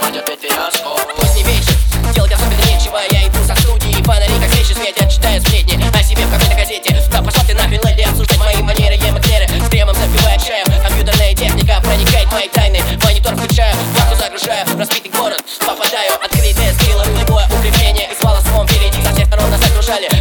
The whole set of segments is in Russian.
пойдет ведь фиаско Поздний вечер, делать особенно нечего Я иду за студии, фонари как свечи светят Читаю сплетни. О себе в какой-то газете. Да пошел ты нахрен, леди, обсуждать мои манеры Я матеры, с кремом запивая чаем Компьютерная техника проникает в мои тайны. Монитор включаю, плату загружаю. Разбитый город, попадаю, открытые скиллы Любое укрепление. Из волосовом впереди Со всех сторон нас окружали.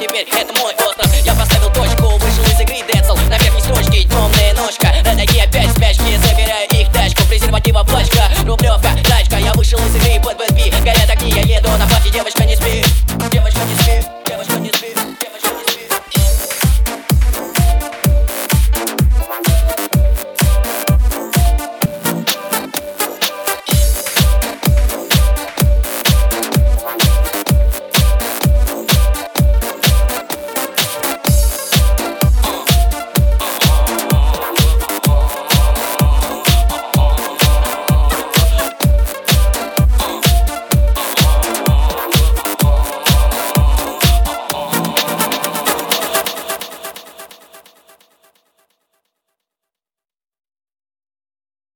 You better hat, the money.